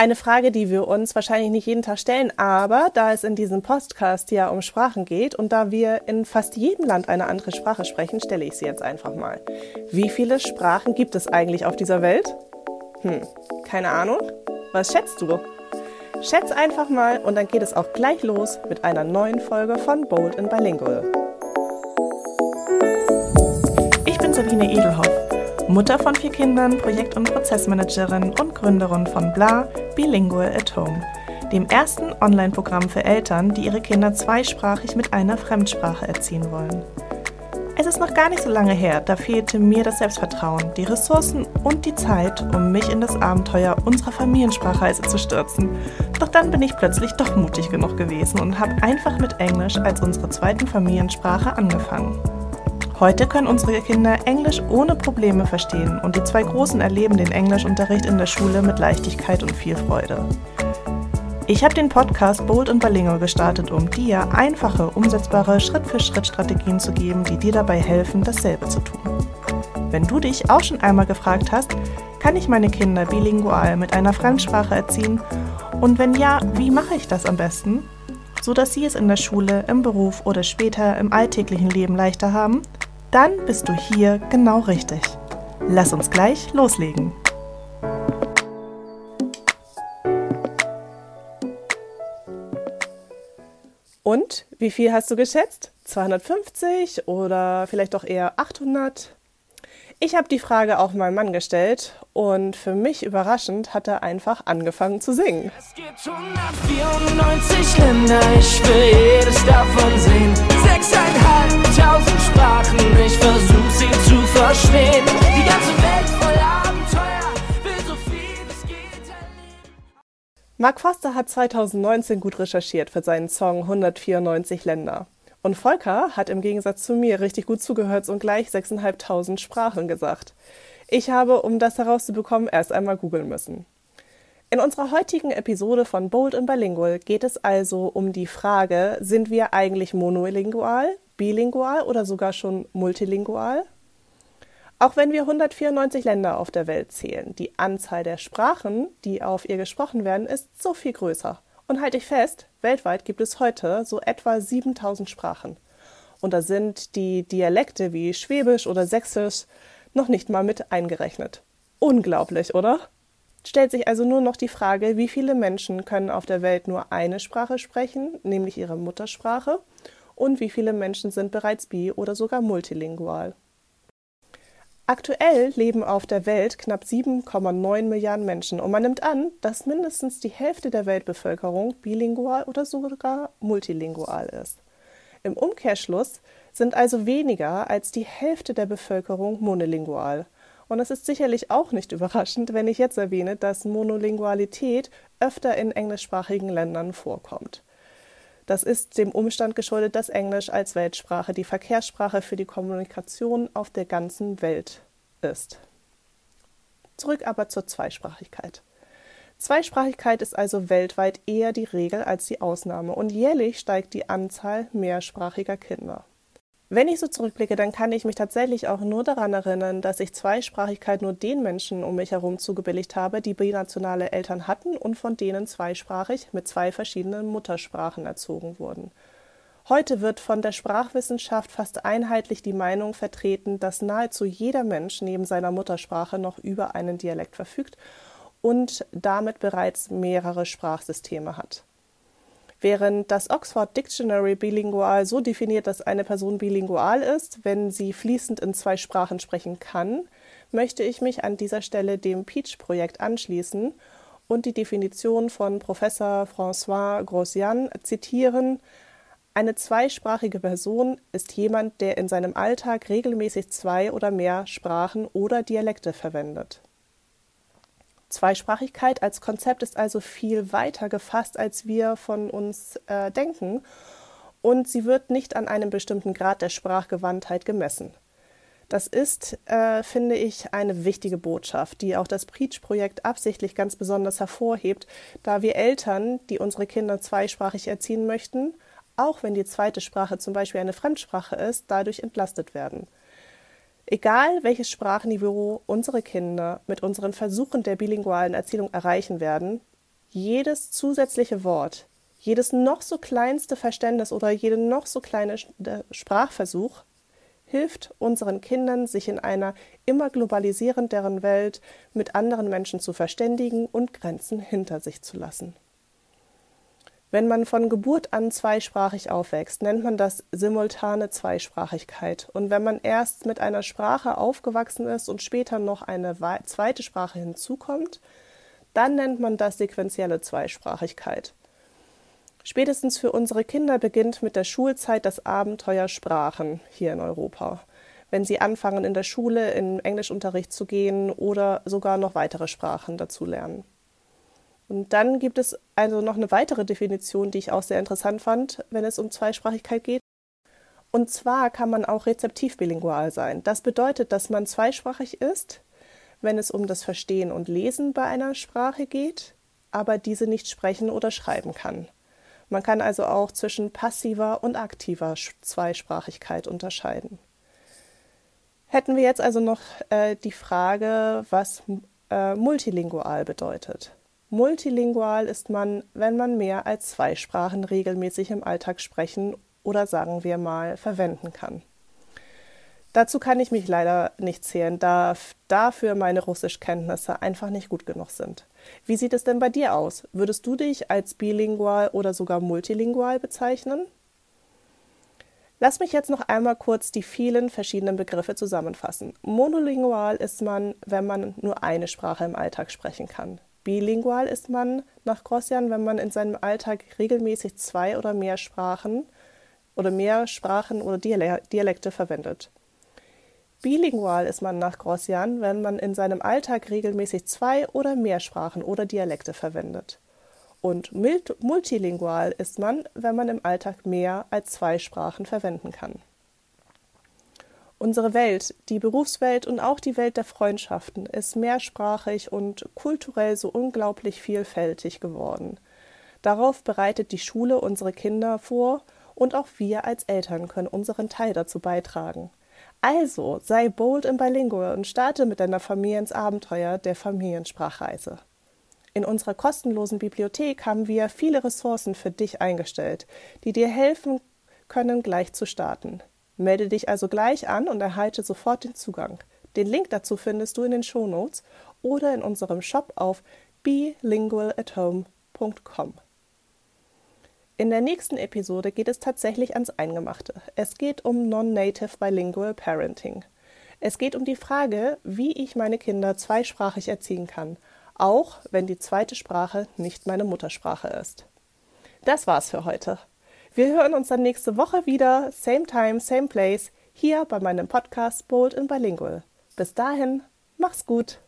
Eine Frage, die wir uns wahrscheinlich nicht jeden Tag stellen, aber da es in diesem Podcast ja um Sprachen geht und da wir in fast jedem Land eine andere Sprache sprechen, stelle ich sie jetzt einfach mal. Wie viele Sprachen gibt es eigentlich auf dieser Welt? Hm, keine Ahnung. Was schätzt du? Schätz einfach mal und dann geht es auch gleich los mit einer neuen Folge von Bold in Bilingual. Ich bin Sabine Edelhoff Mutter von vier Kindern, Projekt- und Prozessmanagerin und Gründerin von Bla Bilingual at Home, dem ersten Online-Programm für Eltern, die ihre Kinder zweisprachig mit einer Fremdsprache erziehen wollen. Es ist noch gar nicht so lange her, da fehlte mir das Selbstvertrauen, die Ressourcen und die Zeit, um mich in das Abenteuer unserer Familiensprachreise zu stürzen. Doch dann bin ich plötzlich doch mutig genug gewesen und habe einfach mit Englisch als unsere zweiten Familiensprache angefangen. Heute können unsere Kinder Englisch ohne Probleme verstehen und die zwei Großen erleben den Englischunterricht in der Schule mit Leichtigkeit und viel Freude. Ich habe den Podcast Bold und Bilingual gestartet, um dir einfache, umsetzbare Schritt-für-Schritt-Strategien zu geben, die dir dabei helfen, dasselbe zu tun. Wenn du dich auch schon einmal gefragt hast, kann ich meine Kinder bilingual mit einer Fremdsprache erziehen? Und wenn ja, wie mache ich das am besten? So dass sie es in der Schule, im Beruf oder später im alltäglichen Leben leichter haben? Dann bist du hier genau richtig. Lass uns gleich loslegen. Und wie viel hast du geschätzt? 250 oder vielleicht doch eher 800? Ich habe die Frage auch meinem Mann gestellt und für mich überraschend hat er einfach angefangen zu singen. Es gibt 194 Länder, ich will jedes davon sehen. Ich versuch sie zu verstehen. Die ganze Welt voller Abenteuer, will so viel es geht erleben. Mark Foster hat 2019 gut recherchiert für seinen Song 194 Länder. Und Volker hat im Gegensatz zu mir richtig gut zugehört und gleich 6.500 Sprachen gesagt. Ich habe, um das herauszubekommen, erst einmal googeln müssen. In unserer heutigen Episode von Bold und Bilingual geht es also um die Frage, sind wir eigentlich monolingual, bilingual oder sogar schon multilingual? Auch wenn wir 194 Länder auf der Welt zählen, die Anzahl der Sprachen, die auf ihr gesprochen werden, ist so viel größer. Und halte ich fest, weltweit gibt es heute so etwa 7000 Sprachen. Und da sind die Dialekte wie Schwäbisch oder Sächsisch noch nicht mal mit eingerechnet. Unglaublich, oder? Stellt sich also nur noch die Frage, wie viele Menschen können auf der Welt nur eine Sprache sprechen, nämlich ihre Muttersprache, und wie viele Menschen sind bereits bi- oder sogar multilingual. Aktuell leben auf der Welt knapp 7,9 Milliarden Menschen und man nimmt an, dass mindestens die Hälfte der Weltbevölkerung bilingual oder sogar multilingual ist. Im Umkehrschluss sind also weniger als die Hälfte der Bevölkerung monolingual. Und es ist sicherlich auch nicht überraschend, wenn ich jetzt erwähne, dass Monolingualität öfter in englischsprachigen Ländern vorkommt. Das ist dem Umstand geschuldet, dass Englisch als Weltsprache die Verkehrssprache für die Kommunikation auf der ganzen Welt ist. Zurück aber zur Zweisprachigkeit. Zweisprachigkeit ist also weltweit eher die Regel als die Ausnahme und jährlich steigt die Anzahl mehrsprachiger Kinder. Wenn ich so zurückblicke, dann kann ich mich tatsächlich auch nur daran erinnern, dass ich Zweisprachigkeit nur den Menschen um mich herum zugebilligt habe, die binationale Eltern hatten und von denen zweisprachig mit zwei verschiedenen Muttersprachen erzogen wurden. Heute wird von der Sprachwissenschaft fast einheitlich die Meinung vertreten, dass nahezu jeder Mensch neben seiner Muttersprache noch über einen Dialekt verfügt und damit bereits mehrere Sprachsysteme hat. Während das Oxford Dictionary bilingual so definiert, dass eine Person bilingual ist, wenn sie fließend in zwei Sprachen sprechen kann, möchte ich mich an dieser Stelle dem Peach-Projekt anschließen und die Definition von Professor François Grosjean zitieren. Eine zweisprachige Person ist jemand, der in seinem Alltag regelmäßig zwei oder mehr Sprachen oder Dialekte verwendet. Zweisprachigkeit als Konzept ist also viel weiter gefasst, als wir von uns äh, denken, und sie wird nicht an einem bestimmten Grad der Sprachgewandtheit gemessen. Das ist, äh, finde ich, eine wichtige Botschaft, die auch das Preach-Projekt absichtlich ganz besonders hervorhebt, da wir Eltern, die unsere Kinder zweisprachig erziehen möchten, auch wenn die zweite Sprache zum Beispiel eine Fremdsprache ist, dadurch entlastet werden. Egal welches Sprachniveau unsere Kinder mit unseren Versuchen der bilingualen Erziehung erreichen werden, jedes zusätzliche Wort, jedes noch so kleinste Verständnis oder jede noch so kleine äh, Sprachversuch hilft unseren Kindern, sich in einer immer globalisierenderen Welt mit anderen Menschen zu verständigen und Grenzen hinter sich zu lassen. Wenn man von Geburt an zweisprachig aufwächst, nennt man das simultane Zweisprachigkeit. Und wenn man erst mit einer Sprache aufgewachsen ist und später noch eine zweite Sprache hinzukommt, dann nennt man das sequentielle Zweisprachigkeit. Spätestens für unsere Kinder beginnt mit der Schulzeit das Abenteuer Sprachen hier in Europa. Wenn sie anfangen, in der Schule in Englischunterricht zu gehen oder sogar noch weitere Sprachen dazu lernen. Und dann gibt es also noch eine weitere Definition, die ich auch sehr interessant fand, wenn es um Zweisprachigkeit geht. Und zwar kann man auch rezeptiv bilingual sein. Das bedeutet, dass man zweisprachig ist, wenn es um das Verstehen und Lesen bei einer Sprache geht, aber diese nicht sprechen oder schreiben kann. Man kann also auch zwischen passiver und aktiver Zweisprachigkeit unterscheiden. Hätten wir jetzt also noch äh, die Frage, was äh, multilingual bedeutet. Multilingual ist man, wenn man mehr als zwei Sprachen regelmäßig im Alltag sprechen oder sagen wir mal verwenden kann. Dazu kann ich mich leider nicht zählen, da dafür meine Russischkenntnisse einfach nicht gut genug sind. Wie sieht es denn bei dir aus? Würdest du dich als bilingual oder sogar multilingual bezeichnen? Lass mich jetzt noch einmal kurz die vielen verschiedenen Begriffe zusammenfassen. Monolingual ist man, wenn man nur eine Sprache im Alltag sprechen kann. Bilingual ist man nach Grossian, wenn man in seinem Alltag regelmäßig zwei oder mehr Sprachen oder mehr Sprachen oder Dialekte verwendet. Bilingual ist man nach Grossian, wenn man in seinem Alltag regelmäßig zwei oder mehr Sprachen oder Dialekte verwendet. Und multilingual ist man, wenn man im Alltag mehr als zwei Sprachen verwenden kann. Unsere Welt, die Berufswelt und auch die Welt der Freundschaften ist mehrsprachig und kulturell so unglaublich vielfältig geworden. Darauf bereitet die Schule unsere Kinder vor und auch wir als Eltern können unseren Teil dazu beitragen. Also sei bold im Bilingual und starte mit deiner Familie ins Abenteuer der Familiensprachreise. In unserer kostenlosen Bibliothek haben wir viele Ressourcen für dich eingestellt, die dir helfen können, gleich zu starten. Melde dich also gleich an und erhalte sofort den Zugang. Den Link dazu findest du in den Shownotes oder in unserem Shop auf bilingualathome.com. In der nächsten Episode geht es tatsächlich ans Eingemachte. Es geht um Non-Native Bilingual Parenting. Es geht um die Frage, wie ich meine Kinder zweisprachig erziehen kann, auch wenn die zweite Sprache nicht meine Muttersprache ist. Das war's für heute. Wir hören uns dann nächste Woche wieder, same time, same place, hier bei meinem Podcast Bold in Bilingual. Bis dahin, mach's gut!